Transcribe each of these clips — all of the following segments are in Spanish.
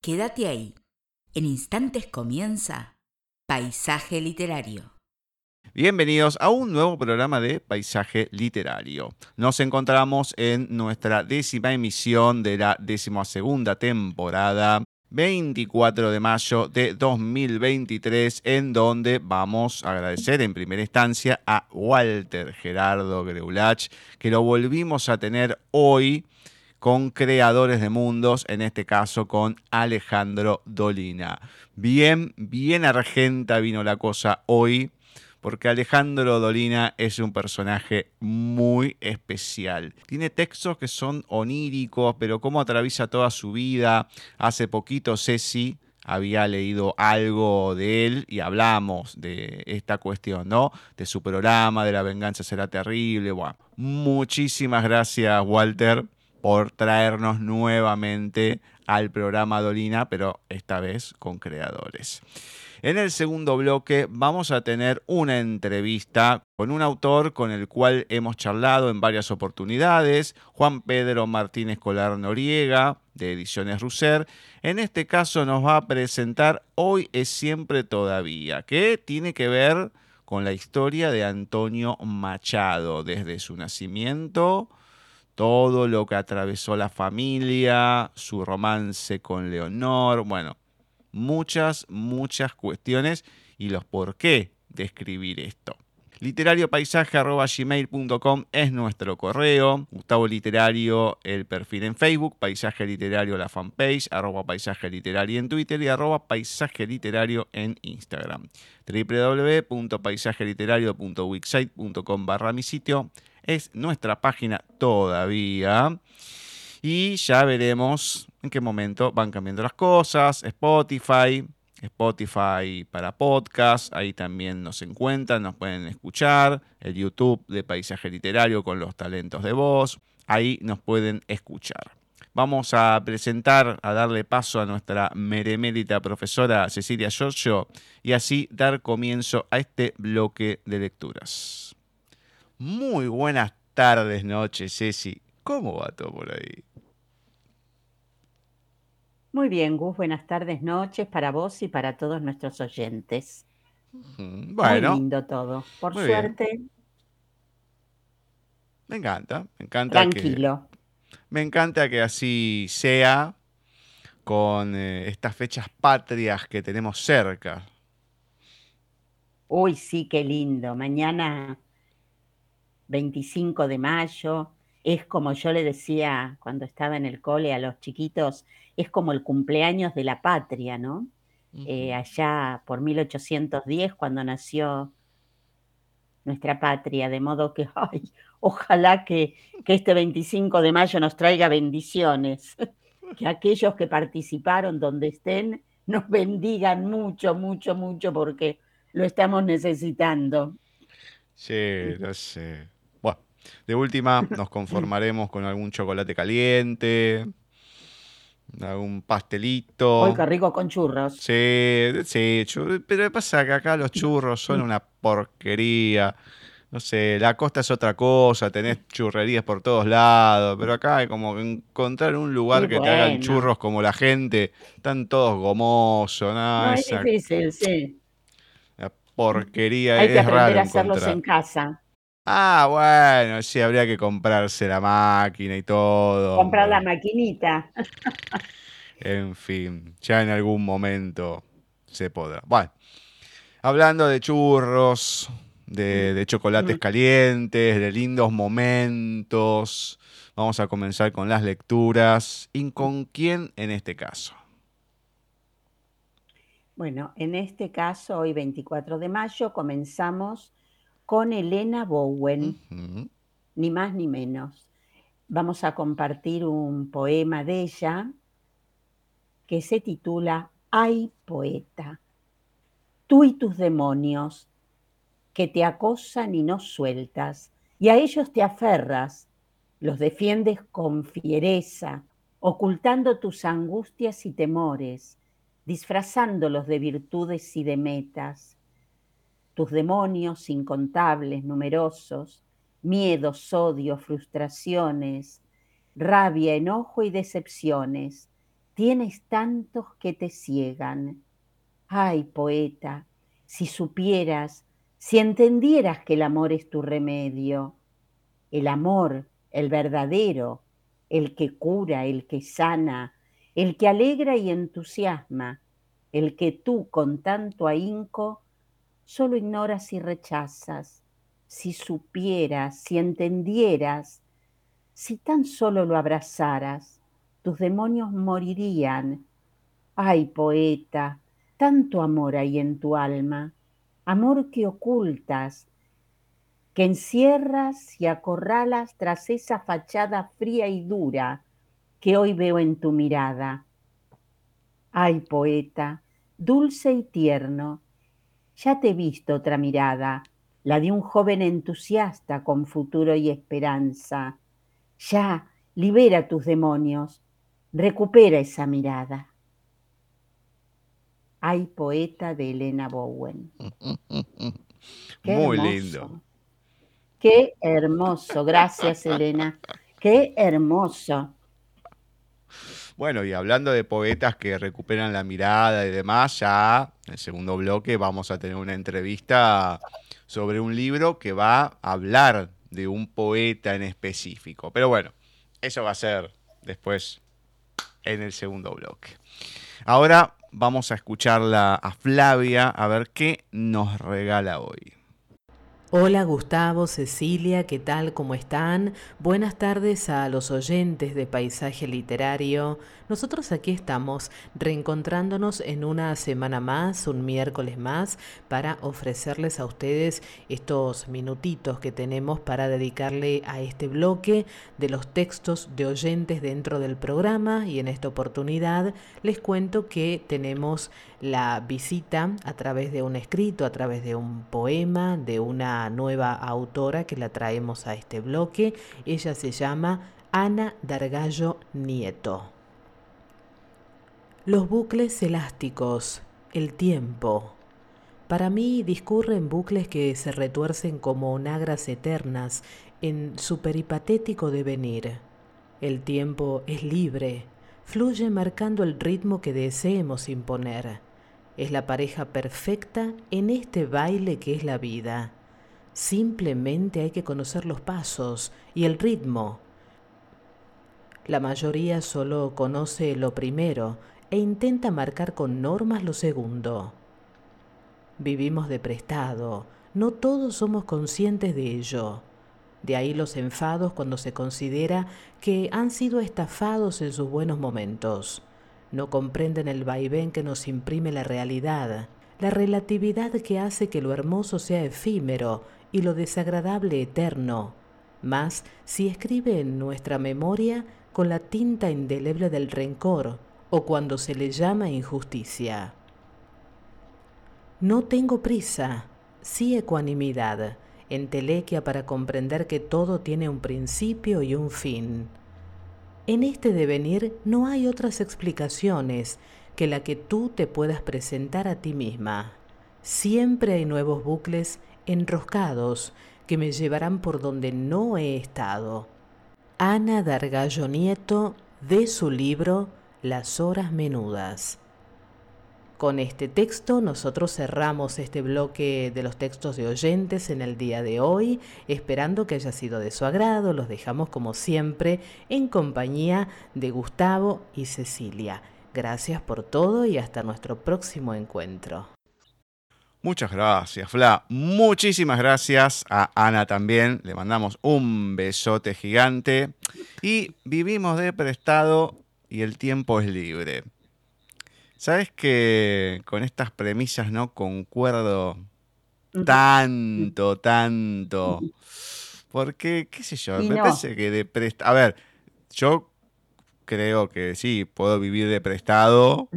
Quédate ahí. En instantes comienza Paisaje Literario. Bienvenidos a un nuevo programa de Paisaje Literario. Nos encontramos en nuestra décima emisión de la decimosegunda temporada 24 de mayo de 2023, en donde vamos a agradecer en primera instancia a Walter Gerardo Greulach, que lo volvimos a tener hoy con creadores de mundos, en este caso con Alejandro Dolina. Bien, bien argenta vino la cosa hoy, porque Alejandro Dolina es un personaje muy especial. Tiene textos que son oníricos, pero cómo atraviesa toda su vida. Hace poquito Ceci había leído algo de él y hablamos de esta cuestión, ¿no? De su programa, de la venganza será terrible. Bueno, muchísimas gracias, Walter por traernos nuevamente al programa Dolina, pero esta vez con creadores. En el segundo bloque vamos a tener una entrevista con un autor con el cual hemos charlado en varias oportunidades, Juan Pedro Martínez Colar Noriega, de Ediciones Russer. En este caso nos va a presentar Hoy es siempre todavía, que tiene que ver con la historia de Antonio Machado, desde su nacimiento todo lo que atravesó la familia, su romance con Leonor, bueno, muchas, muchas cuestiones y los por qué de escribir esto. Literariopaisaje.gmail.com es nuestro correo. Gustavo Literario, el perfil en Facebook. Paisaje Literario, la fanpage. Arroba Paisaje Literario en Twitter y arroba Paisaje Literario en Instagram. www.paisajeliterario.wixsite.com barra mi sitio es nuestra página todavía. Y ya veremos en qué momento van cambiando las cosas. Spotify, Spotify para podcast, ahí también nos encuentran, nos pueden escuchar. El YouTube de Paisaje Literario con los talentos de voz, ahí nos pueden escuchar. Vamos a presentar, a darle paso a nuestra meremérita profesora Cecilia Giorgio y así dar comienzo a este bloque de lecturas. Muy buenas tardes, noches, Ceci. ¿Cómo va todo por ahí? Muy bien, Gus. Buenas tardes, noches para vos y para todos nuestros oyentes. Bueno. Muy lindo todo. Por suerte. Me encanta, me encanta. Tranquilo. me encanta que así sea con eh, estas fechas patrias que tenemos cerca. Uy, sí, qué lindo. Mañana 25 de mayo, es como yo le decía cuando estaba en el cole a los chiquitos, es como el cumpleaños de la patria, ¿no? Eh, allá por 1810, cuando nació nuestra patria, de modo que, ay, ojalá que, que este 25 de mayo nos traiga bendiciones, que aquellos que participaron donde estén nos bendigan mucho, mucho, mucho, porque lo estamos necesitando. Sí, no sé. De última, nos conformaremos con algún chocolate caliente, algún pastelito. Uy, qué rico con churros. Sí, sí, pero pasa que acá los churros son una porquería. No sé, la costa es otra cosa, tenés churrerías por todos lados, pero acá hay como encontrar un lugar que te hagan churros como la gente, están todos gomosos, ¿no? es difícil, sí. La porquería hay que aprender a hacerlos en casa. Ah, bueno, sí, habría que comprarse la máquina y todo. Comprar la maquinita. En fin, ya en algún momento se podrá. Bueno, hablando de churros, de, de chocolates mm. calientes, de lindos momentos, vamos a comenzar con las lecturas. ¿Y con quién en este caso? Bueno, en este caso, hoy 24 de mayo, comenzamos con Elena Bowen, ni más ni menos. Vamos a compartir un poema de ella que se titula Ay poeta, tú y tus demonios que te acosan y no sueltas, y a ellos te aferras, los defiendes con fiereza, ocultando tus angustias y temores, disfrazándolos de virtudes y de metas tus demonios incontables, numerosos, miedos, odios, frustraciones, rabia, enojo y decepciones, tienes tantos que te ciegan. Ay, poeta, si supieras, si entendieras que el amor es tu remedio, el amor, el verdadero, el que cura, el que sana, el que alegra y entusiasma, el que tú con tanto ahínco solo ignoras y rechazas. Si supieras, si entendieras, si tan solo lo abrazaras, tus demonios morirían. Ay, poeta, tanto amor hay en tu alma, amor que ocultas, que encierras y acorralas tras esa fachada fría y dura que hoy veo en tu mirada. Ay, poeta, dulce y tierno, ya te he visto otra mirada, la de un joven entusiasta con futuro y esperanza. Ya, libera tus demonios, recupera esa mirada. Ay, poeta de Elena Bowen. Muy lindo. Qué hermoso, gracias Elena. Qué hermoso. Bueno, y hablando de poetas que recuperan la mirada y demás, ya en el segundo bloque vamos a tener una entrevista sobre un libro que va a hablar de un poeta en específico. Pero bueno, eso va a ser después en el segundo bloque. Ahora vamos a escucharla a Flavia a ver qué nos regala hoy. Hola Gustavo, Cecilia, ¿qué tal? ¿Cómo están? Buenas tardes a los oyentes de Paisaje Literario. Nosotros aquí estamos reencontrándonos en una semana más, un miércoles más, para ofrecerles a ustedes estos minutitos que tenemos para dedicarle a este bloque de los textos de oyentes dentro del programa y en esta oportunidad les cuento que tenemos la visita a través de un escrito, a través de un poema, de una nueva autora que la traemos a este bloque. Ella se llama Ana Dargallo Nieto. Los bucles elásticos, el tiempo. Para mí discurren bucles que se retuercen como nagras eternas en su peripatético devenir. El tiempo es libre, fluye marcando el ritmo que deseemos imponer es la pareja perfecta en este baile que es la vida. Simplemente hay que conocer los pasos y el ritmo. La mayoría solo conoce lo primero e intenta marcar con normas lo segundo. Vivimos de prestado, no todos somos conscientes de ello. De ahí los enfados cuando se considera que han sido estafados en sus buenos momentos no comprenden el vaivén que nos imprime la realidad, la relatividad que hace que lo hermoso sea efímero y lo desagradable eterno, más si escribe en nuestra memoria con la tinta indeleble del rencor o cuando se le llama injusticia. No tengo prisa, sí ecuanimidad, entelequia para comprender que todo tiene un principio y un fin. En este devenir no hay otras explicaciones que la que tú te puedas presentar a ti misma. Siempre hay nuevos bucles enroscados que me llevarán por donde no he estado. Ana Dargallo Nieto de su libro Las horas menudas. Con este texto nosotros cerramos este bloque de los textos de oyentes en el día de hoy, esperando que haya sido de su agrado. Los dejamos como siempre en compañía de Gustavo y Cecilia. Gracias por todo y hasta nuestro próximo encuentro. Muchas gracias, Fla. Muchísimas gracias a Ana también. Le mandamos un besote gigante. Y vivimos de prestado y el tiempo es libre. Sabes que con estas premisas no concuerdo tanto, tanto. Porque, qué sé yo, me parece que de prestado. A ver, yo creo que sí, puedo vivir de prestado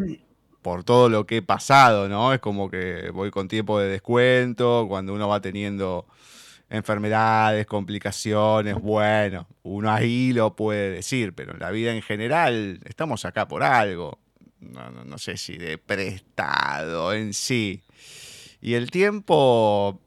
por todo lo que he pasado, ¿no? Es como que voy con tiempo de descuento, cuando uno va teniendo enfermedades, complicaciones, bueno, uno ahí lo puede decir, pero en la vida en general estamos acá por algo no, no, sé si de prestado en sí. Y el tiempo,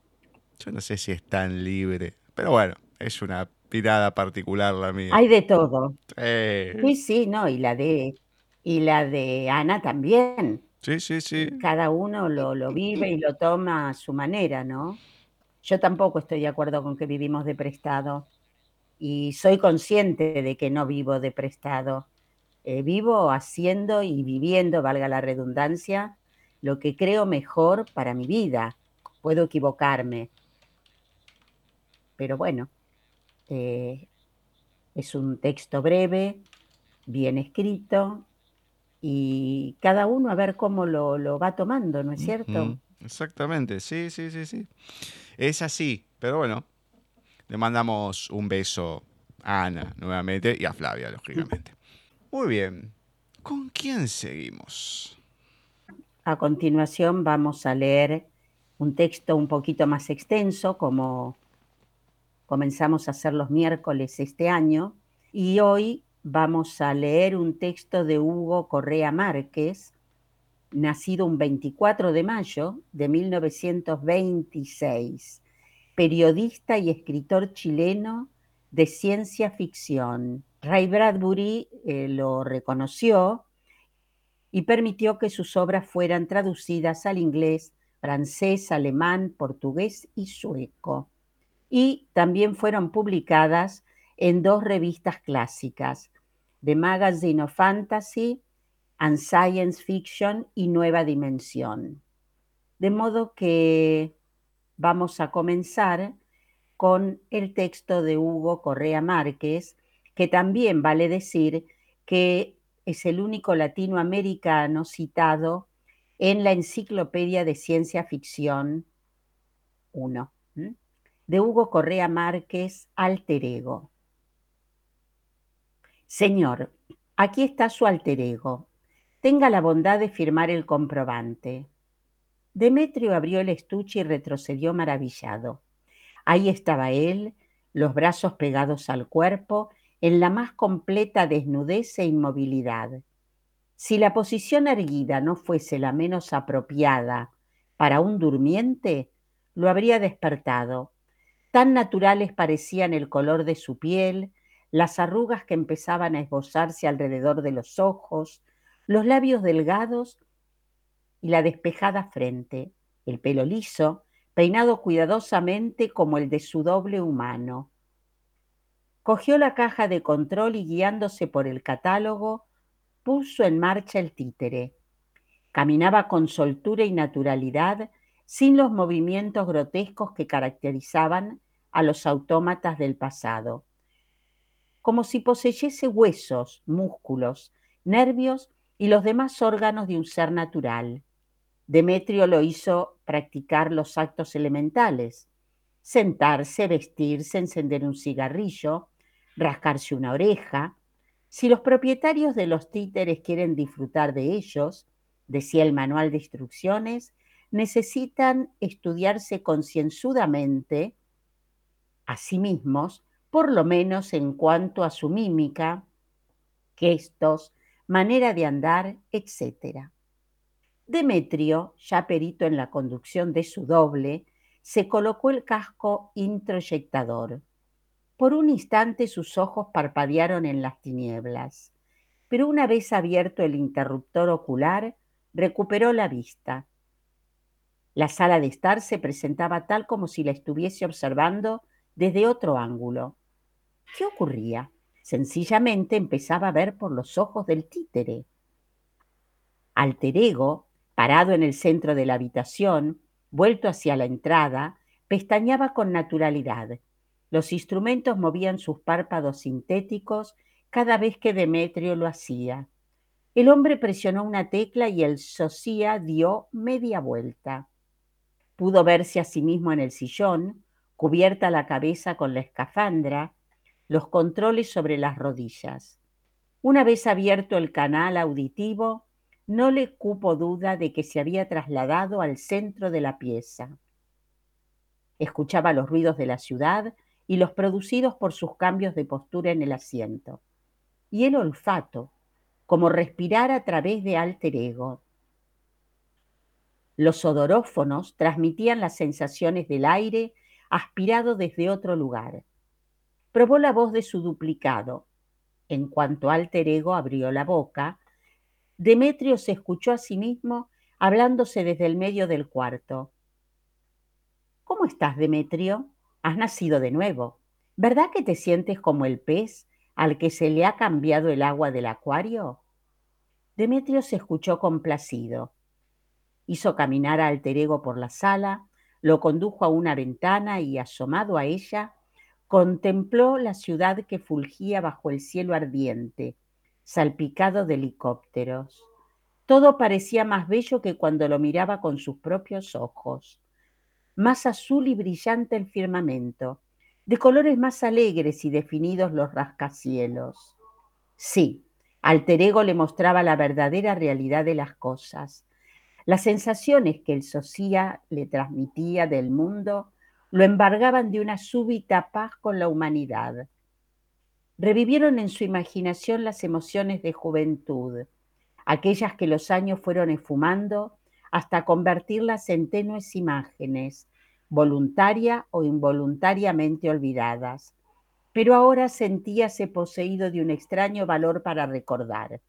yo no sé si es tan libre, pero bueno, es una pirada particular la mía. Hay de todo. Sí, sí, no, y la de Y la de Ana también. Sí, sí, sí. Cada uno lo, lo vive y lo toma a su manera, ¿no? Yo tampoco estoy de acuerdo con que vivimos de prestado y soy consciente de que no vivo de prestado. Eh, vivo haciendo y viviendo, valga la redundancia, lo que creo mejor para mi vida. Puedo equivocarme, pero bueno, eh, es un texto breve, bien escrito, y cada uno a ver cómo lo, lo va tomando, ¿no es cierto? Exactamente, sí, sí, sí, sí. Es así, pero bueno, le mandamos un beso a Ana nuevamente y a Flavia, lógicamente. Muy bien, ¿con quién seguimos? A continuación vamos a leer un texto un poquito más extenso, como comenzamos a hacer los miércoles este año, y hoy vamos a leer un texto de Hugo Correa Márquez, nacido un 24 de mayo de 1926, periodista y escritor chileno de ciencia ficción. Ray Bradbury eh, lo reconoció y permitió que sus obras fueran traducidas al inglés, francés, alemán, portugués y sueco. Y también fueron publicadas en dos revistas clásicas, The Magazine of Fantasy and Science Fiction y Nueva Dimensión. De modo que vamos a comenzar con el texto de Hugo Correa Márquez, que también vale decir que es el único latinoamericano citado en la Enciclopedia de Ciencia Ficción 1, de Hugo Correa Márquez, Alter Ego. Señor, aquí está su alter ego. Tenga la bondad de firmar el comprobante. Demetrio abrió el estuche y retrocedió maravillado. Ahí estaba él, los brazos pegados al cuerpo, en la más completa desnudez e inmovilidad. Si la posición erguida no fuese la menos apropiada para un durmiente, lo habría despertado. Tan naturales parecían el color de su piel, las arrugas que empezaban a esbozarse alrededor de los ojos, los labios delgados y la despejada frente, el pelo liso, peinado cuidadosamente como el de su doble humano. Cogió la caja de control y guiándose por el catálogo, puso en marcha el títere. Caminaba con soltura y naturalidad, sin los movimientos grotescos que caracterizaban a los autómatas del pasado como si poseyese huesos, músculos, nervios y los demás órganos de un ser natural. Demetrio lo hizo practicar los actos elementales, sentarse, vestirse, encender un cigarrillo, rascarse una oreja. Si los propietarios de los títeres quieren disfrutar de ellos, decía el manual de instrucciones, necesitan estudiarse concienzudamente a sí mismos por lo menos en cuanto a su mímica, gestos, manera de andar, etc. Demetrio, ya perito en la conducción de su doble, se colocó el casco introyectador. Por un instante sus ojos parpadearon en las tinieblas, pero una vez abierto el interruptor ocular, recuperó la vista. La sala de estar se presentaba tal como si la estuviese observando desde otro ángulo. ¿Qué ocurría? Sencillamente empezaba a ver por los ojos del títere. Alter ego, parado en el centro de la habitación, vuelto hacia la entrada, pestañaba con naturalidad. Los instrumentos movían sus párpados sintéticos cada vez que Demetrio lo hacía. El hombre presionó una tecla y el socia dio media vuelta. Pudo verse a sí mismo en el sillón, cubierta la cabeza con la escafandra, los controles sobre las rodillas. Una vez abierto el canal auditivo, no le cupo duda de que se había trasladado al centro de la pieza. Escuchaba los ruidos de la ciudad y los producidos por sus cambios de postura en el asiento. Y el olfato, como respirar a través de alter ego. Los odorófonos transmitían las sensaciones del aire aspirado desde otro lugar probó la voz de su duplicado. En cuanto alter ego abrió la boca, Demetrio se escuchó a sí mismo hablándose desde el medio del cuarto. ¿Cómo estás, Demetrio? Has nacido de nuevo. ¿Verdad que te sientes como el pez al que se le ha cambiado el agua del acuario? Demetrio se escuchó complacido. Hizo caminar a alter ego por la sala, lo condujo a una ventana y, asomado a ella, contempló la ciudad que fulgía bajo el cielo ardiente, salpicado de helicópteros. Todo parecía más bello que cuando lo miraba con sus propios ojos. Más azul y brillante el firmamento, de colores más alegres y definidos los rascacielos. Sí, Alter Ego le mostraba la verdadera realidad de las cosas. Las sensaciones que el Socia le transmitía del mundo lo embargaban de una súbita paz con la humanidad. Revivieron en su imaginación las emociones de juventud, aquellas que los años fueron esfumando hasta convertirlas en tenues imágenes, voluntaria o involuntariamente olvidadas, pero ahora sentíase poseído de un extraño valor para recordar.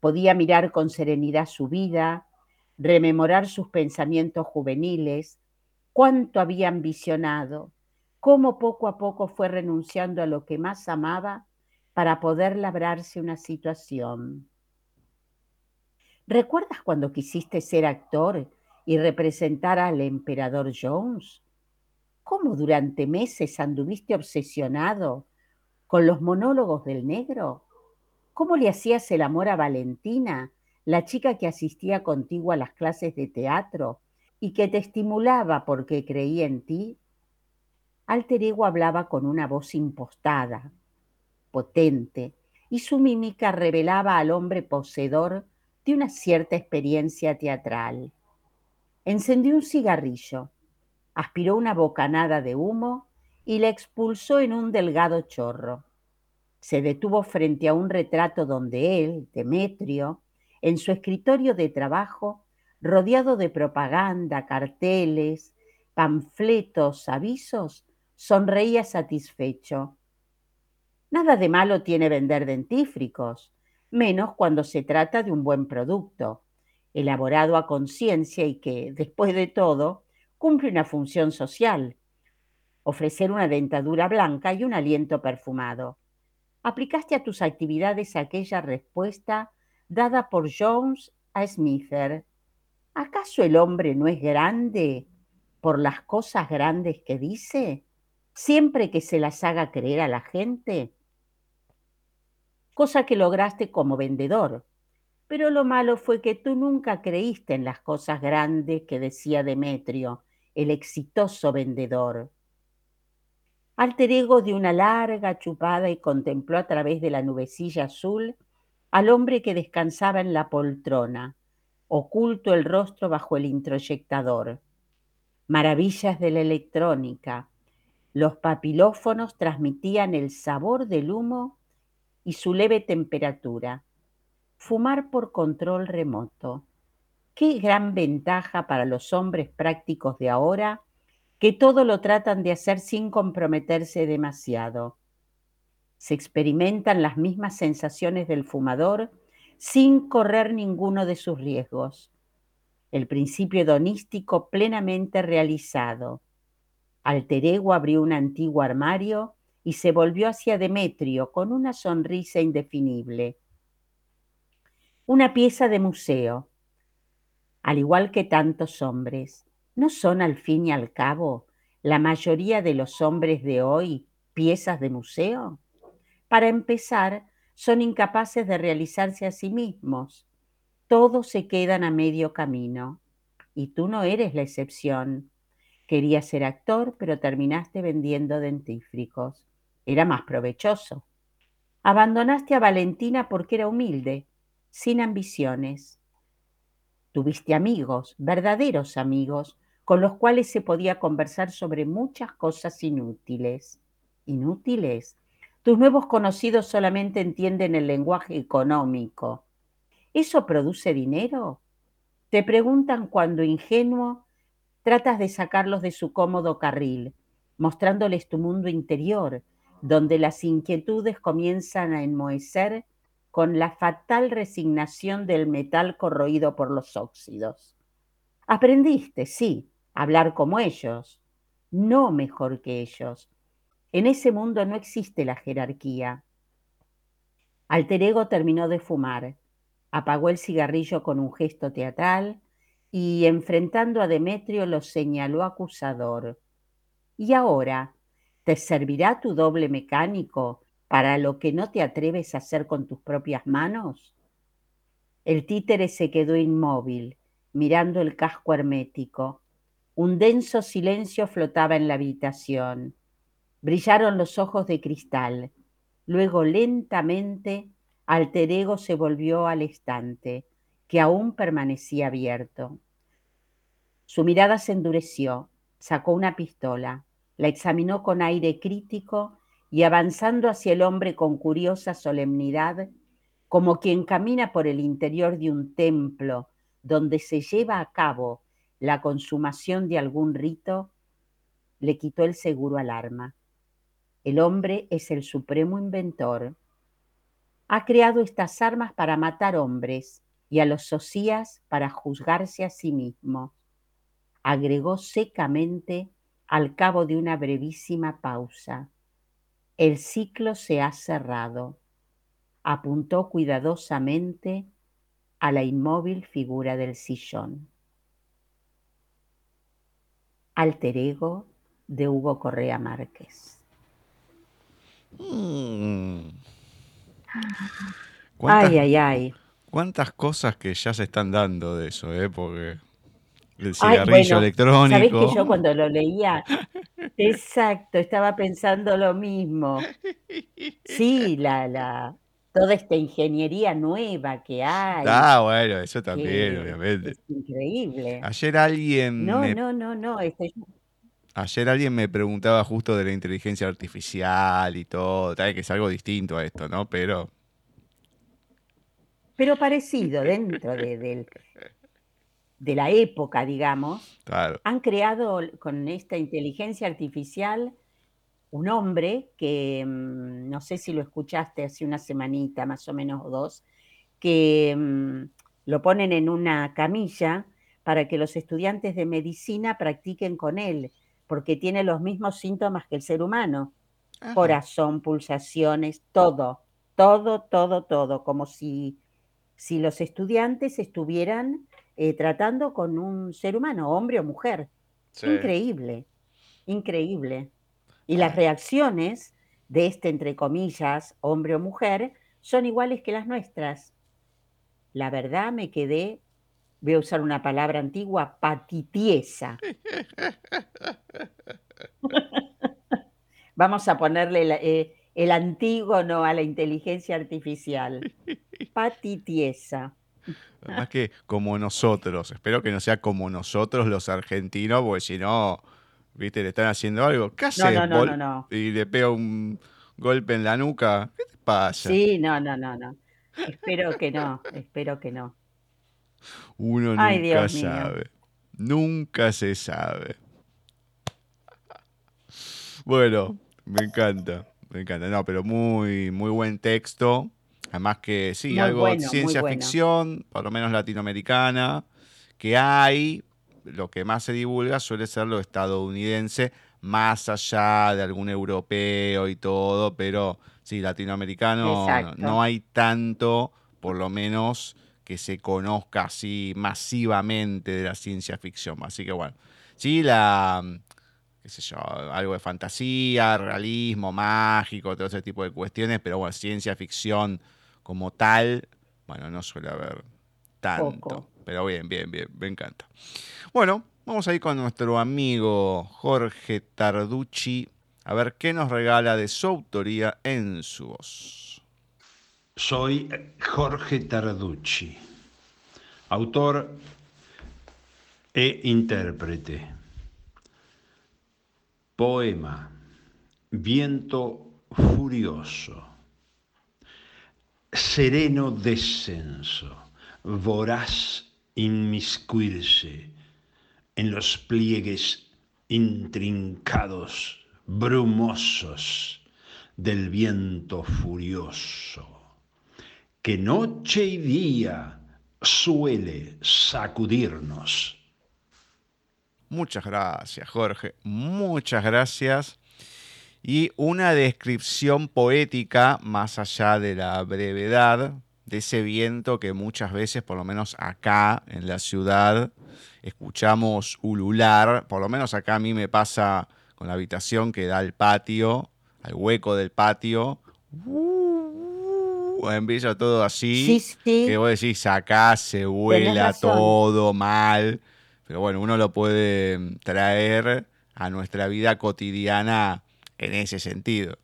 Podía mirar con serenidad su vida, rememorar sus pensamientos juveniles, cuánto había ambicionado, cómo poco a poco fue renunciando a lo que más amaba para poder labrarse una situación. ¿Recuerdas cuando quisiste ser actor y representar al emperador Jones? ¿Cómo durante meses anduviste obsesionado con los monólogos del negro? ¿Cómo le hacías el amor a Valentina, la chica que asistía contigo a las clases de teatro y que te estimulaba porque creía en ti? Alter Ego hablaba con una voz impostada, potente, y su mímica revelaba al hombre poseedor de una cierta experiencia teatral. Encendió un cigarrillo aspiró una bocanada de humo y la expulsó en un delgado chorro. Se detuvo frente a un retrato donde él, Demetrio, en su escritorio de trabajo, rodeado de propaganda, carteles, panfletos, avisos, sonreía satisfecho. Nada de malo tiene vender dentífricos, menos cuando se trata de un buen producto, elaborado a conciencia y que, después de todo, cumple una función social, ofrecer una dentadura blanca y un aliento perfumado. Aplicaste a tus actividades aquella respuesta dada por Jones a Smither. ¿Acaso el hombre no es grande por las cosas grandes que dice, siempre que se las haga creer a la gente? Cosa que lograste como vendedor. Pero lo malo fue que tú nunca creíste en las cosas grandes que decía Demetrio, el exitoso vendedor. Alter ego de una larga chupada y contempló a través de la nubecilla azul al hombre que descansaba en la poltrona, oculto el rostro bajo el introyectador. Maravillas de la electrónica. Los papilófonos transmitían el sabor del humo y su leve temperatura. Fumar por control remoto. Qué gran ventaja para los hombres prácticos de ahora que todo lo tratan de hacer sin comprometerse demasiado. Se experimentan las mismas sensaciones del fumador sin correr ninguno de sus riesgos. El principio hedonístico plenamente realizado. Alter ego abrió un antiguo armario y se volvió hacia Demetrio con una sonrisa indefinible. Una pieza de museo al igual que tantos hombres, ¿no son al fin y al cabo la mayoría de los hombres de hoy piezas de museo? Para empezar, son incapaces de realizarse a sí mismos. Todos se quedan a medio camino. Y tú no eres la excepción. Querías ser actor, pero terminaste vendiendo dentífricos. Era más provechoso. Abandonaste a Valentina porque era humilde, sin ambiciones. Tuviste amigos, verdaderos amigos, con los cuales se podía conversar sobre muchas cosas inútiles. ¿Inútiles? Tus nuevos conocidos solamente entienden el lenguaje económico. ¿Eso produce dinero? Te preguntan cuando ingenuo tratas de sacarlos de su cómodo carril, mostrándoles tu mundo interior, donde las inquietudes comienzan a enmohecer con la fatal resignación del metal corroído por los óxidos. Aprendiste, sí, a hablar como ellos, no mejor que ellos. En ese mundo no existe la jerarquía. Alter Ego terminó de fumar, apagó el cigarrillo con un gesto teatral y, enfrentando a Demetrio, lo señaló acusador. ¿Y ahora? ¿Te servirá tu doble mecánico para lo que no te atreves a hacer con tus propias manos? El títere se quedó inmóvil, mirando el casco hermético. Un denso silencio flotaba en la habitación. Brillaron los ojos de cristal. Luego lentamente Alter Ego se volvió al estante, que aún permanecía abierto. Su mirada se endureció, sacó una pistola, la examinó con aire crítico y avanzando hacia el hombre con curiosa solemnidad, como quien camina por el interior de un templo donde se lleva a cabo la consumación de algún rito, le quitó el seguro al arma. El hombre es el supremo inventor. Ha creado estas armas para matar hombres y a los socias para juzgarse a sí mismo agregó secamente al cabo de una brevísima pausa. El ciclo se ha cerrado. Apuntó cuidadosamente a la inmóvil figura del sillón. Alter ego de Hugo Correa Márquez. Mm. Ay, ay, ay. ¿Cuántas cosas que ya se están dando de eso, eh? Porque el cigarrillo electrónico. Sabés que yo cuando lo leía, exacto, estaba pensando lo mismo. Sí, la, la, toda esta ingeniería nueva que hay. Ah, bueno, eso también, obviamente. Es increíble. Ayer alguien. No, no, no, no. Este... Ayer alguien me preguntaba justo de la inteligencia artificial y todo, tal que es algo distinto a esto, ¿no? Pero. Pero parecido dentro de, del, de la época, digamos, han creado con esta inteligencia artificial un hombre que, mm, no sé si lo escuchaste hace una semanita más o menos o dos, que mm, lo ponen en una camilla para que los estudiantes de medicina practiquen con él, porque tiene los mismos síntomas que el ser humano. Corazón, pulsaciones, todo, todo, todo, todo, como si, si los estudiantes estuvieran eh, tratando con un ser humano, hombre o mujer. Increíble, increíble. Y las reacciones de este, entre comillas, hombre o mujer, son iguales que las nuestras. La verdad me quedé, voy a usar una palabra antigua, patitiesa. Vamos a ponerle eh, el antiguo no a la inteligencia artificial. Patitiesa. Más que como nosotros. Espero que no sea como nosotros los argentinos, porque si no, viste, le están haciendo algo. No, no, no, no, Y le pega un golpe en la nuca. ¿Qué te pasa? Sí, no, no, no, no. Espero que no, espero que no. Uno nunca sabe. Nunca se sabe. Bueno, me encanta, me encanta. No, pero muy, muy buen texto. Además que sí, algo de ciencia ficción, por lo menos latinoamericana, que hay, lo que más se divulga suele ser lo estadounidense, más allá de algún europeo y todo, pero sí, latinoamericano no, hay tanto, por lo menos que se conozca así masivamente de la ciencia ficción. Así que bueno, sí, la, qué sé yo, algo de fantasía, realismo, mágico, todo ese tipo de cuestiones, pero bueno, ciencia ficción como tal, bueno, no suele haber tanto. Pero bien, bien, bien, me encanta. Bueno, vamos a ir con nuestro amigo Jorge Tarducci a ver qué nos regala de su autoría en su voz. Soy Jorge Tarducci, autor e intérprete. Poema, Viento Furioso sereno descenso, voraz inmiscuirse en los pliegues intrincados, brumosos del viento furioso, que noche y día suele sacudirnos. Muchas gracias, Jorge. Muchas gracias. Y una descripción poética, más allá de la brevedad, de ese viento que muchas veces, por lo menos acá en la ciudad, escuchamos ulular. Por lo menos acá a mí me pasa con la habitación que da al patio, al hueco del patio. Uh, empieza todo así. Que vos decís, acá se vuela todo mal. Pero bueno, uno lo puede mm, traer a nuestra vida cotidiana en ese sentido.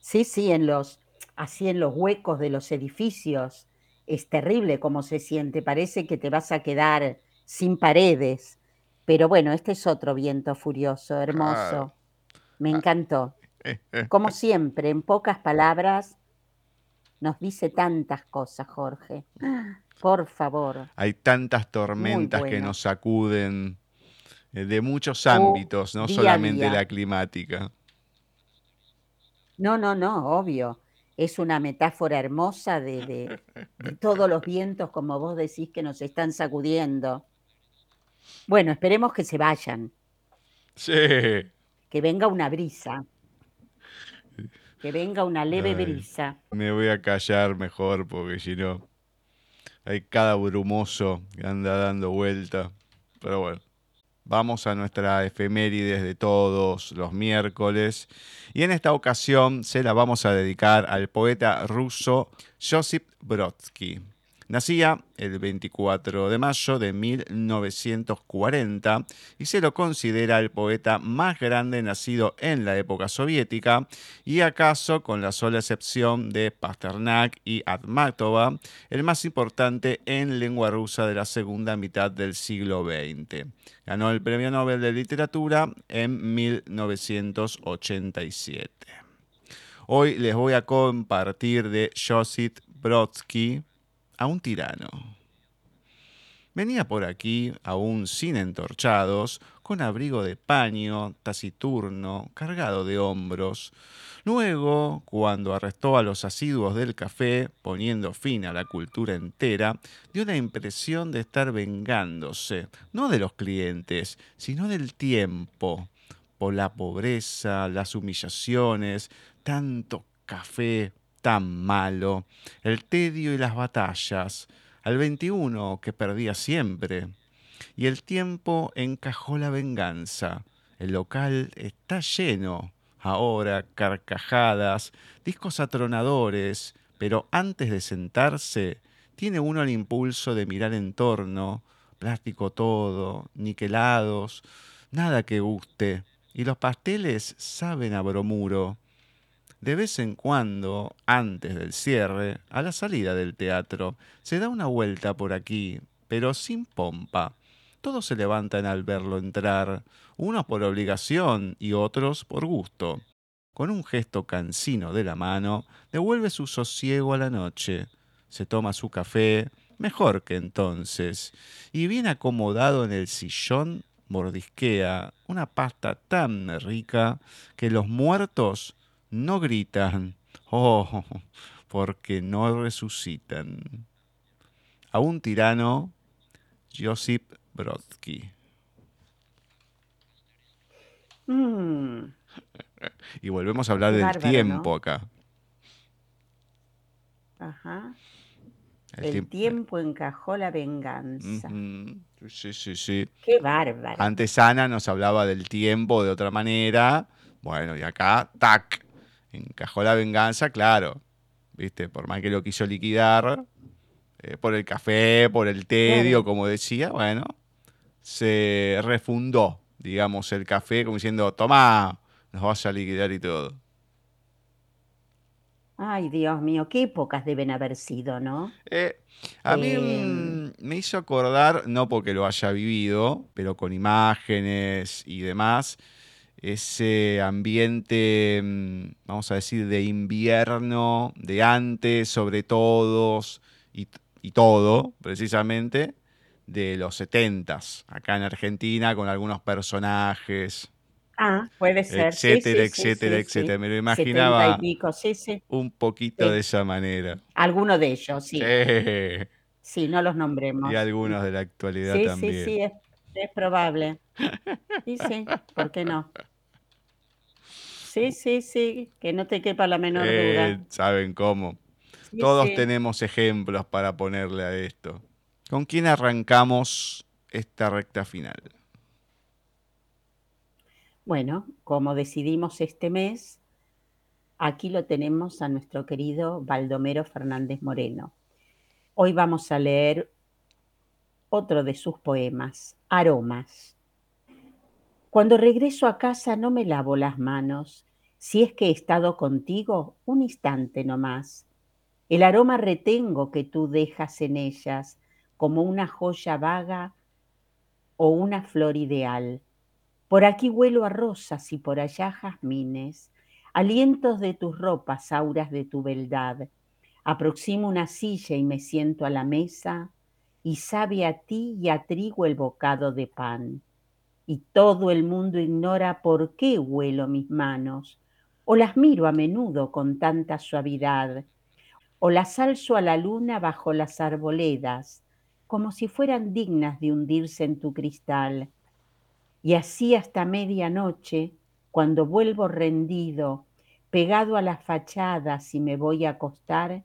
Sí, sí, en los, así en los huecos de los edificios. Es terrible cómo se siente. Parece que te vas a quedar sin paredes. Pero bueno, este es otro viento furioso, hermoso. Me ah. encantó. Como siempre, en pocas palabras, nos dice tantas cosas, Jorge. Por favor. Hay tantas tormentas que nos sacuden eh, de muchos ámbitos, no solamente la climática. No, no, no, obvio. Es una metáfora hermosa de, todos los vientos, como vos decís, que nos están sacudiendo. Bueno, esperemos que se vayan. Sí. Que venga una brisa. Que venga una leve brisa. Me voy a callar mejor porque si no, hay cada brumoso que anda dando vuelta. Pero bueno, vamos a nuestra efemérides de todos los miércoles. Y en esta ocasión se la vamos a dedicar al poeta ruso Josip Brodsky. Nacía el 24 de mayo de 1940 y se lo considera el poeta más grande nacido en la época soviética y acaso, con la sola excepción de Pasternak y Atmatova, el más importante en lengua rusa de la segunda mitad del siglo XX. Ganó el Premio Nobel de Literatura en 1987. Hoy les voy a compartir de Josip Brodsky, a un tirano. Venía por aquí, aún sin entorchados, con abrigo de paño, taciturno, cargado de hombros. Luego, cuando arrestó a los asiduos del café, poniendo fin a la cultura entera, dio la impresión de estar vengándose, no de los clientes, sino del tiempo, por la pobreza, las humillaciones, tanto café, tan malo, el tedio y las batallas, al 21 que perdía siempre. Y el tiempo encajó la venganza. El local está lleno. Ahora carcajadas, discos atronadores, pero antes de sentarse, tiene uno el impulso de mirar en torno, plástico todo, niquelados, nada que guste. Y los pasteles saben a bromuro de vez en cuando, antes del cierre, a la salida del teatro, se da una vuelta por aquí, pero sin pompa. Todos se levantan al verlo entrar, unos por obligación y otros por gusto. Con un gesto cansino de la mano, devuelve su sosiego a la noche. Se toma su café, mejor que entonces, y bien acomodado en el sillón, mordisquea una pasta tan rica que los muertos no gritan, oh, porque no resucitan. A un tirano, Josip Brodsky. Mm. y volvemos a hablar del tiempo acá. Ajá. El, tiempo... encajó la venganza. Sí, sí, sí. Qué bárbaro. Antes Ana nos hablaba del tiempo de otra manera. Bueno, y acá, tac, encajó la venganza, claro. ¿Viste? Por más que lo quiso liquidar, eh, por el café, por el tedio, como decía, bueno, se refundó, digamos, el café como diciendo, toma, nos vas a liquidar y todo. Ay, Dios mío, qué épocas deben haber sido, ¿no? Eh, a mí em. me hizo acordar, no porque lo haya vivido, pero con imágenes y demás, ese ambiente, mm, vamos a decir, de invierno, de antes, sobre todos y, todo, precisamente, de los setentas, acá en Argentina, con algunos personajes. Ah, puede ser. Etcétera, etcétera, etcétera. Me lo imaginaba un poquito de esa manera. Alguno de ellos, sí. Sí, no los nombremos. Y algunos de la actualidad también. Sí, sí, es, es probable. Sí, sí, ¿por qué no? Sí, sí, sí, que no te quepa la menor duda. Eh, Saben cómo. Todos tenemos ejemplos para ponerle a esto. ¿Con quién arrancamos esta recta final? Bueno, como decidimos este mes, aquí lo tenemos a nuestro querido Baldomero Fernández Moreno. Hoy vamos a leer otro de sus poemas, Aromas. Cuando regreso a casa no me lavo las manos, si es que he estado contigo un instante no más. El aroma retengo que tú dejas en ellas, como una joya vaga o una flor ideal. Por aquí huelo a rosas y por allá jazmines, alientos de tus ropas, auras de tu beldad. Aproximo una silla y me siento a la mesa, y sabe a ti y a trigo el bocado de pan. Y todo el mundo ignora por qué huelo mis manos, o las miro a menudo con tanta suavidad, o las alzo a la luna bajo las arboledas, como si fueran dignas de hundirse en tu cristal y así hasta medianoche, cuando vuelvo rendido, pegado a las fachadas y me voy a acostar,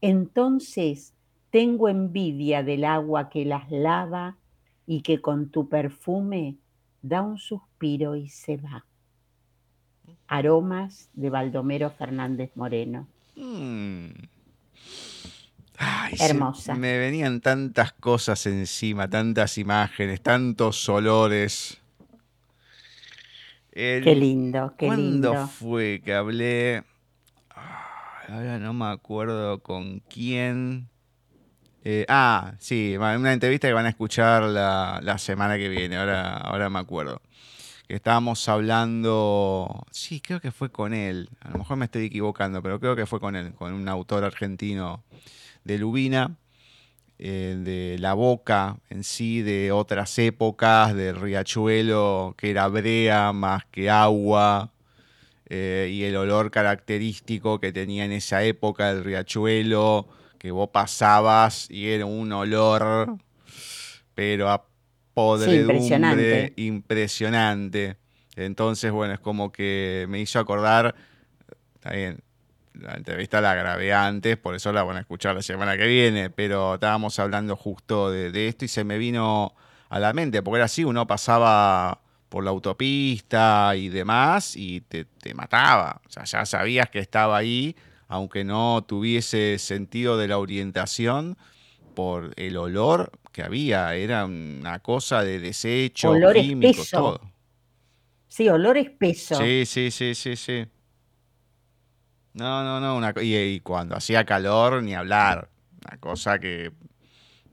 entonces tengo envidia del agua que las lava y que con tu perfume da un suspiro y se va. Aromas de Baldomero Fernández Moreno. Mm. Hermosa. me venían tantas cosas encima, tantas imágenes, tantos olores. qué lindo, qué lindo. ¿Cuándo fue que hablé? ahora no me acuerdo con quién. Eh, ah, sí, una entrevista que van a escuchar la, semana que viene, ahora, ahora me acuerdo. Que estábamos hablando, sí, creo que fue con él, a lo mejor me estoy equivocando, pero creo que fue con él, con un autor argentino de Lubina, eh, de la boca en sí, de otras épocas, del riachuelo que era brea más que agua, eh, y el olor característico que tenía en esa época el riachuelo, que vos pasabas y era un olor, pero a podredumbre impresionante. impresionante. Entonces, bueno, es como que me hizo acordar, está bien, la entrevista la grabé antes, por eso la van a escuchar la semana que viene, pero estábamos hablando justo de, esto y se me vino a la mente, porque era así, uno pasaba por la autopista y demás y te, mataba, o sea, ya sabías que estaba ahí, aunque no tuviese sentido de la orientación, por el olor que había, era una cosa de desecho, olor químico, todo. Sí, olor espeso. Sí, sí, sí, sí, sí. No, no, no. Una, y, cuando hacía calor, ni hablar. Una cosa que.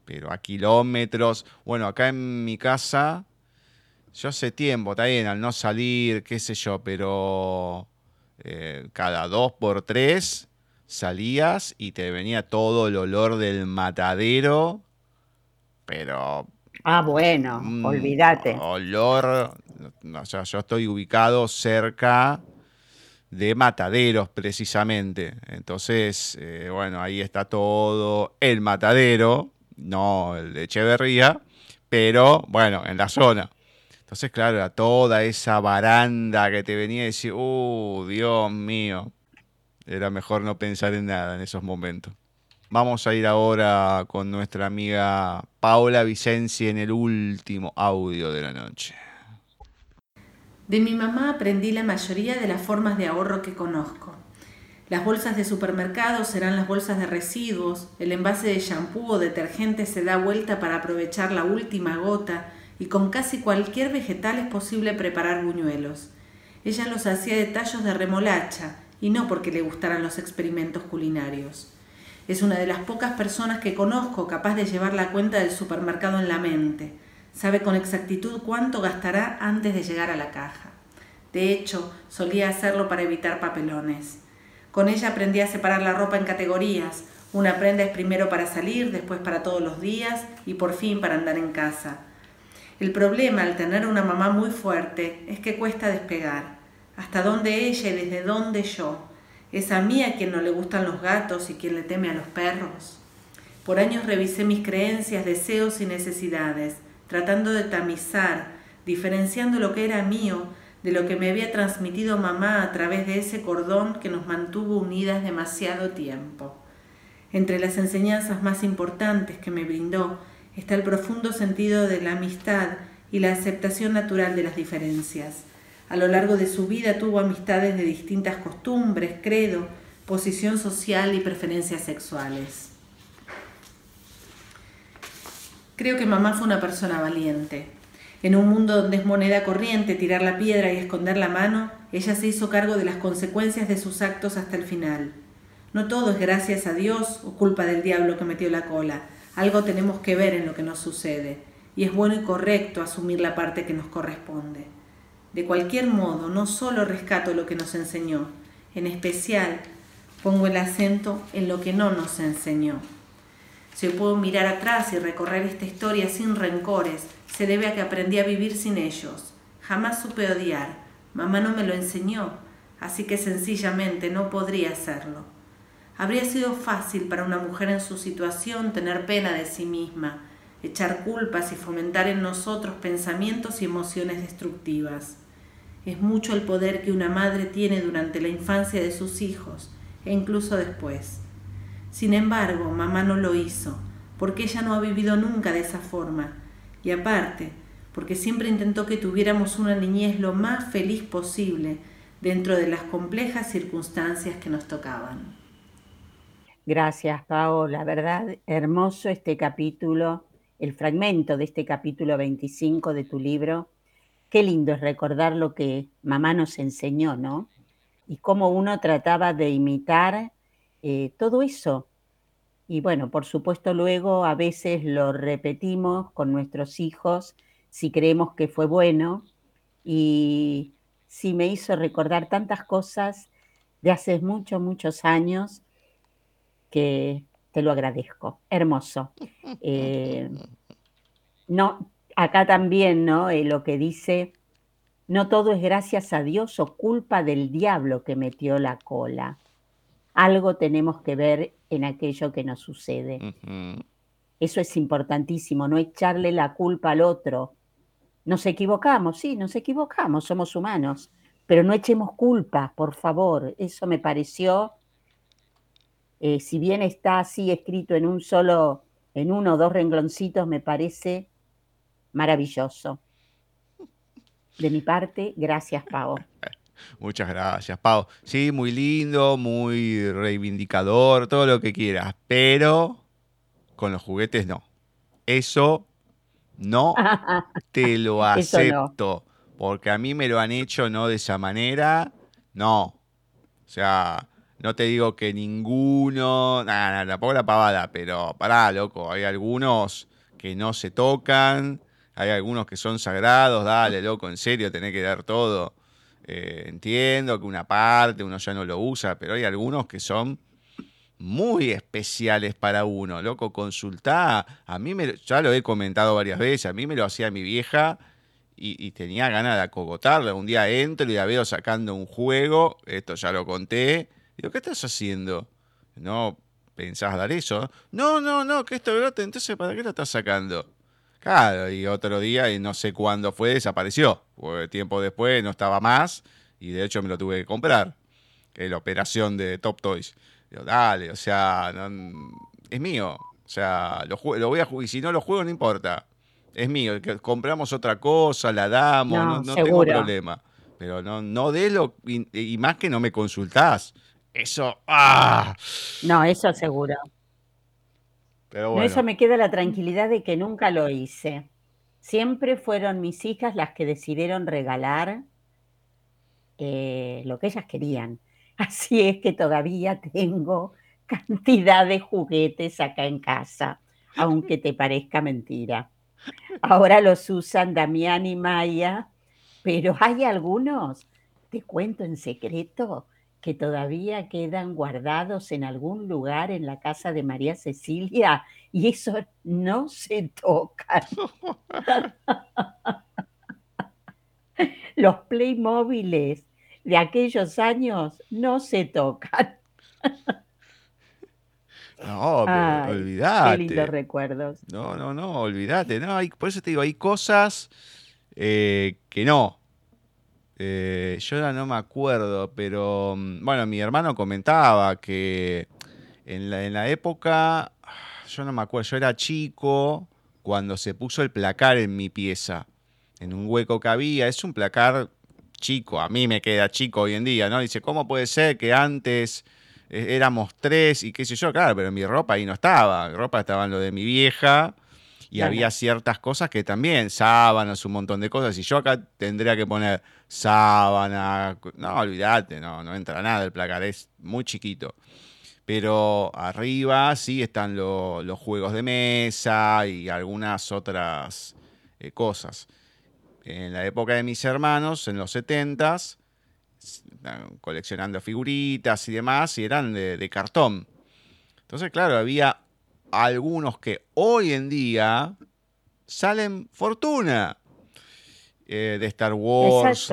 Pero a kilómetros. Bueno, acá en mi casa, yo hace tiempo, bien, al no salir, qué sé yo, pero eh, cada dos por tres salías y te venía todo el olor del matadero. Pero. Ah, bueno, olvídate. Olor. O sea, yo estoy ubicado cerca de mataderos precisamente. Entonces, eh, bueno, ahí está todo el matadero, no el de Echeverría, pero bueno, en la zona. Entonces, claro, era toda esa baranda que te venía y decir, uh, Dios mío, era mejor no pensar en nada en esos momentos. Vamos a ir ahora con nuestra amiga Paula Vicenci en el último audio de la noche. De mi mamá aprendí la mayoría de las formas de ahorro que conozco. Las bolsas de supermercado serán las bolsas de residuos, el envase de shampoo o detergente se da vuelta para aprovechar la última gota y con casi cualquier vegetal es posible preparar buñuelos. Ella los hacía de tallos de remolacha y no porque le gustaran los experimentos culinarios. Es una de las pocas personas que conozco capaz de llevar la cuenta del supermercado en la mente Sabe con exactitud cuánto gastará antes de llegar a la caja. De hecho, solía hacerlo para evitar papelones. Con ella aprendí a separar la ropa en categorías. Una prenda es primero para salir, después para todos los días y por fin para andar en casa. El problema al tener una mamá muy fuerte es que cuesta despegar. ¿Hasta dónde ella y desde dónde yo? ¿Es a mí a quien no le gustan los gatos y quien le teme a los perros? Por años revisé mis creencias, deseos y necesidades, tratando de tamizar, diferenciando lo que era mío de lo que me había transmitido mamá a través de ese cordón que nos mantuvo unidas demasiado tiempo. Entre las enseñanzas más importantes que me brindó está el profundo sentido de la amistad y la aceptación natural de las diferencias. A lo largo de su vida tuvo amistades de distintas costumbres, credo, posición social y preferencias sexuales. Creo que mamá fue una persona valiente. En un mundo donde es moneda corriente tirar la piedra y esconder la mano, ella se hizo cargo de las consecuencias de sus actos hasta el final. No todo es gracias a Dios o culpa del diablo que metió la cola. Algo tenemos que ver en lo que nos sucede, y es bueno y correcto asumir la parte que nos corresponde. De cualquier modo, no solo rescato lo que nos enseñó, en especial pongo el acento en lo que no nos enseñó. Si puedo mirar atrás y recorrer esta historia sin rencores, se debe a que aprendí a vivir sin ellos. Jamás supe odiar. Mamá no me lo enseñó, así que sencillamente no podría hacerlo. Habría sido fácil para una mujer en su situación tener pena de sí misma, echar culpas y fomentar en nosotros pensamientos y emociones destructivas. Es mucho el poder que una madre tiene durante la infancia de sus hijos e incluso después. Sin embargo, mamá no lo hizo, porque ella no ha vivido nunca de esa forma, y aparte, porque siempre intentó que tuviéramos una niñez lo más feliz posible dentro de las complejas circunstancias que nos tocaban. Gracias, Pao. La verdad, hermoso este capítulo, el fragmento de este capítulo 25 de tu libro. Qué lindo es recordar lo que mamá nos enseñó, ¿no? Y cómo uno trataba de imitar eh, todo eso. Y bueno, por supuesto luego a veces lo repetimos con nuestros hijos si creemos que fue bueno y sí me hizo recordar tantas cosas de hace muchos, muchos años que te lo agradezco. Hermoso. Eh, no, acá también, ¿no? Eh, lo que dice, no todo es gracias a Dios o culpa del diablo que metió la cola algo tenemos que ver en aquello que nos sucede. Eso es importantísimo, no echarle la culpa al otro. Nos equivocamos, sí, nos equivocamos, somos humanos, pero no echemos culpa, por favor. Eso me pareció, eh, si bien está así escrito en un solo, en uno o dos rengloncitos, me parece maravilloso. De mi parte, gracias, Pau. Muchas gracias, Pau. Sí, muy lindo, muy reivindicador, todo lo que quieras, pero con los juguetes no. Eso no te lo acepto, porque a mí me lo han hecho no de esa manera, no. O sea, no te digo que ninguno, nada, nada, tampoco la pavada, pero pará, loco, hay algunos que no se tocan, hay algunos que son sagrados, dale, loco, en serio, tenés que dar todo. Eh, entiendo que una parte uno ya no lo usa, pero hay algunos que son muy especiales para uno. Loco, consultá. A mí me, ya lo he comentado varias veces, a mí me lo hacía mi vieja y, tenía ganas de acogotarla. Un día entro y la veo sacando un juego, esto ya lo conté. Digo, ¿qué estás haciendo? No pensás dar eso. No, no, no, que esto brote, entonces ¿para qué lo estás sacando? Claro, y otro día, y no sé cuándo fue, desapareció. Porque tiempo después no estaba más y de hecho me lo tuve que comprar. Que la operación de Top Toys. Digo, dale, o sea, es mío. O sea, lo, lo voy a jugar y si no lo juego no importa. Es mío. Que compramos otra cosa, la damos, no, tengo problema. Pero no, no de lo. Y, y, más que no me consultás. Eso. ¡ah! No, eso seguro eso me queda la tranquilidad de que nunca lo hice. Siempre fueron mis hijas las que decidieron regalar eh, lo que ellas querían. Así es que todavía tengo cantidad de juguetes acá en casa, aunque te parezca mentira. Ahora los usan Damián y Maya, pero hay algunos, te cuento en secreto, que todavía quedan guardados en algún lugar en la casa de María Cecilia y eso no se toca. Los Playmobiles de aquellos años no se tocan. No, pero olvídate. Qué lindos recuerdos. No, no, no, olvídate. No, por eso te digo, hay cosas eh, que no. Eh, yo ya no me acuerdo, pero mm, bueno, mi hermano comentaba que en la, en la época, yo no me acuerdo, yo era chico cuando se puso el placar en mi pieza, en un hueco que había, es un placar chico, a mí me queda chico hoy en día, ¿no? Dice, ¿cómo puede ser que antes eh, éramos tres y qué sé yo? Claro, pero mi ropa ahí no estaba, mi ropa estaba en lo de mi vieja y había ciertas cosas que también, sábanas, un montón de cosas. Y yo acá tendría que poner sábana. No, olvídate, no, no entra nada el placar, es muy chiquito. Pero arriba sí están los juegos de mesa y algunas otras eh, cosas. En la época de mis hermanos, en los 70s, coleccionando figuritas y demás, y eran de cartón. Entonces, claro, había algunos que hoy en día salen fortuna. Eh, de Star Wars,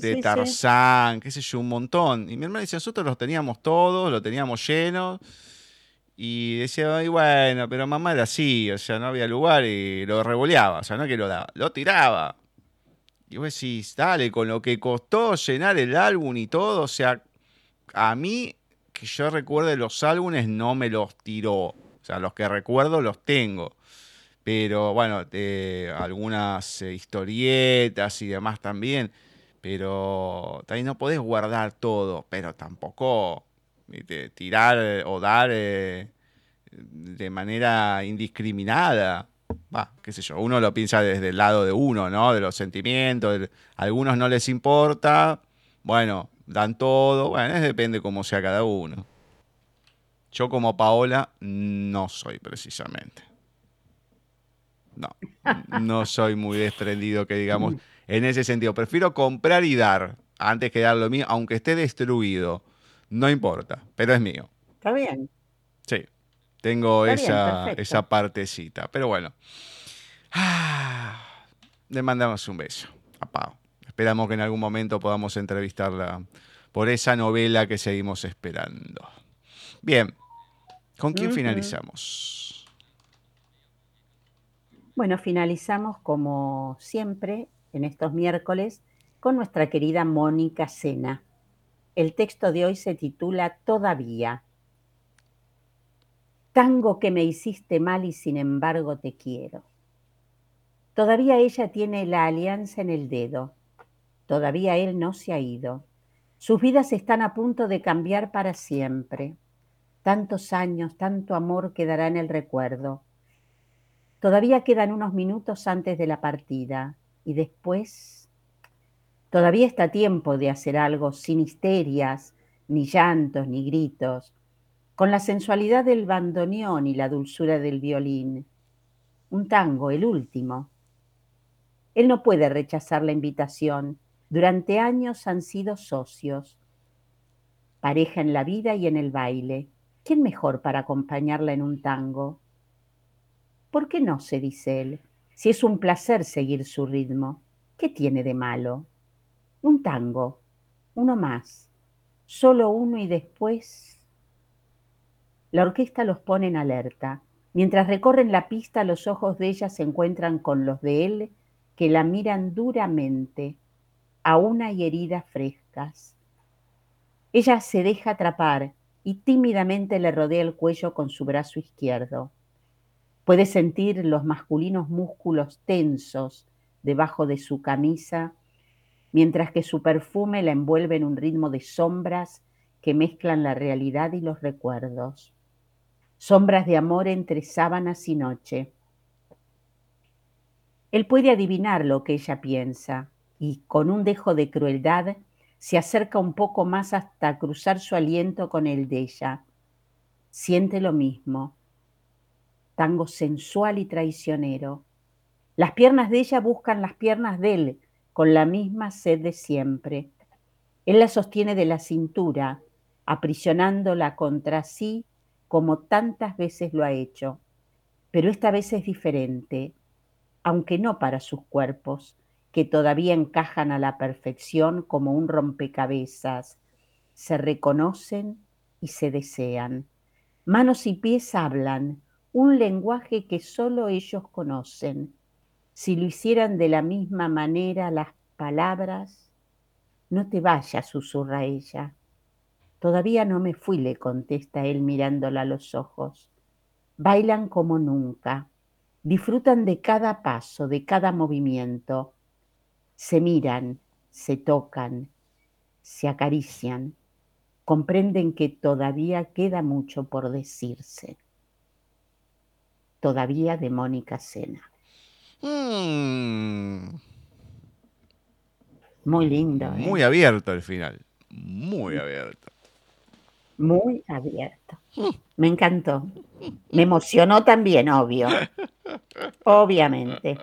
de Tarzán, qué sé yo, un montón. Y mi hermano dice, nosotros los teníamos todos, los teníamos llenos. Y decía, Ay, bueno, pero mamá era así, o sea, no había lugar y lo revoleaba, o sea, no que lo daba, lo tiraba. Y vos decís, dale, con lo que costó llenar el álbum y todo, o sea, a mí, que yo recuerde los álbumes, no me los tiró. Los que recuerdo los tengo. Pero bueno, algunas eh, historietas y demás también. Pero también no podés guardar todo, pero tampoco tirar o dar eh, de manera indiscriminada. Va, qué sé yo, uno lo piensa desde el lado de uno, ¿no? De los sentimientos. algunos no les importa, bueno, dan todo, bueno, depende cómo sea cada uno. Yo como Paola no soy precisamente. No, no soy muy desprendido que digamos en ese sentido. Prefiero comprar y dar antes que dar lo mío, aunque esté destruido. No importa, pero es mío. Está bien. Sí, tengo esa, esa partecita. Pero bueno. le mandamos un beso a Pau. Esperamos que en algún momento podamos entrevistarla por esa novela que seguimos esperando. Bien, ¿con quién finalizamos? Bueno, finalizamos como siempre en estos miércoles con nuestra querida Mónica Sena. El texto de hoy se titula Todavía. Tango que me hiciste mal y sin embargo te quiero. Todavía ella tiene la alianza en el dedo. Todavía él no se ha ido. Sus vidas están a punto de cambiar para siempre. Tantos años, tanto amor quedará en el recuerdo. Todavía quedan unos minutos antes de la partida y después todavía está tiempo de hacer algo sin histerias, ni llantos, ni gritos, con la sensualidad del bandoneón y la dulzura del violín. Un tango, el último. Él no puede rechazar la invitación. Durante años han sido socios, pareja en la vida y en el baile. ¿Quién mejor para acompañarla en un tango? ¿Por qué no? se dice él. Si es un placer seguir su ritmo, ¿qué tiene de malo? Un tango, uno más, solo uno y después... La orquesta los pone en alerta. Mientras recorren la pista, los ojos de ella se encuentran con los de él, que la miran duramente. Aún hay heridas frescas. Ella se deja atrapar y tímidamente le rodea el cuello con su brazo izquierdo. Puede sentir los masculinos músculos tensos debajo de su camisa, mientras que su perfume la envuelve en un ritmo de sombras que mezclan la realidad y los recuerdos. Sombras de amor entre sábanas y noche. Él puede adivinar lo que ella piensa y, con un dejo de crueldad, se acerca un poco más hasta cruzar su aliento con el de ella. Siente lo mismo. Tango sensual y traicionero. Las piernas de ella buscan las piernas de él con la misma sed de siempre. Él la sostiene de la cintura aprisionándola contra sí como tantas veces lo ha hecho. Pero esta vez es diferente, aunque no para sus cuerpos, que todavía encajan a la perfección como un rompecabezas, se reconocen y se desean. Manos y pies hablan, un lenguaje que solo ellos conocen. Si lo hicieran de la misma manera las palabras, no te vayas, susurra ella. Todavía no me fui, le contesta él mirándola a los ojos. Bailan como nunca, disfrutan de cada paso, de cada movimiento. Se miran, se tocan, se acarician, comprenden que todavía queda mucho por decirse. Todavía de Mónica Sena. Mm. Muy lindo. ¿eh? Muy abierto el final. Muy abierto. Muy abierto. Me encantó. Me emocionó también, obvio. Obviamente.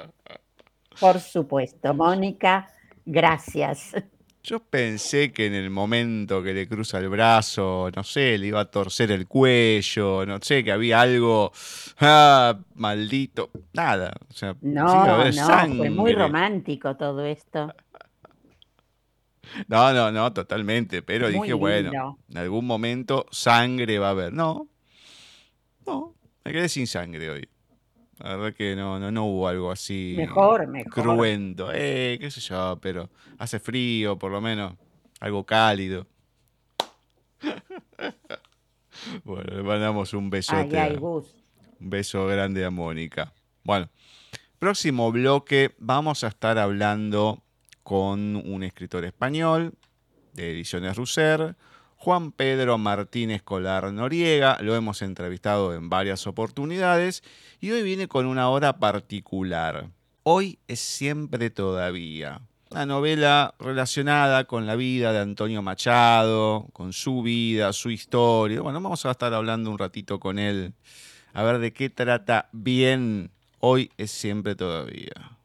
Por supuesto. Mónica, gracias. Yo pensé que en el momento que le cruza el brazo, no sé, le iba a torcer el cuello, no sé, que había algo, ah, maldito, nada. O sea, no, no, fue muy romántico todo esto. No, no, no, totalmente. Pero dije, bueno, en algún momento sangre va a haber. No, no, me quedé sin sangre hoy. La verdad que no, no, no hubo algo así mejor, mejor. cruento. Eh, qué sé yo, pero hace frío, por lo menos. Algo cálido. bueno, le mandamos un besote. Ay, un beso grande a Mónica. Bueno, próximo bloque vamos a estar hablando con un escritor español de Ediciones Russer, Juan Pedro Martínez Colar Noriega. Lo hemos entrevistado en varias oportunidades y hoy viene con una hora particular. Hoy es siempre todavía. Una novela relacionada con la vida de Antonio Machado, con su vida, su historia. Bueno, vamos a estar hablando un ratito con él, a ver de qué trata bien. Hoy es siempre todavía.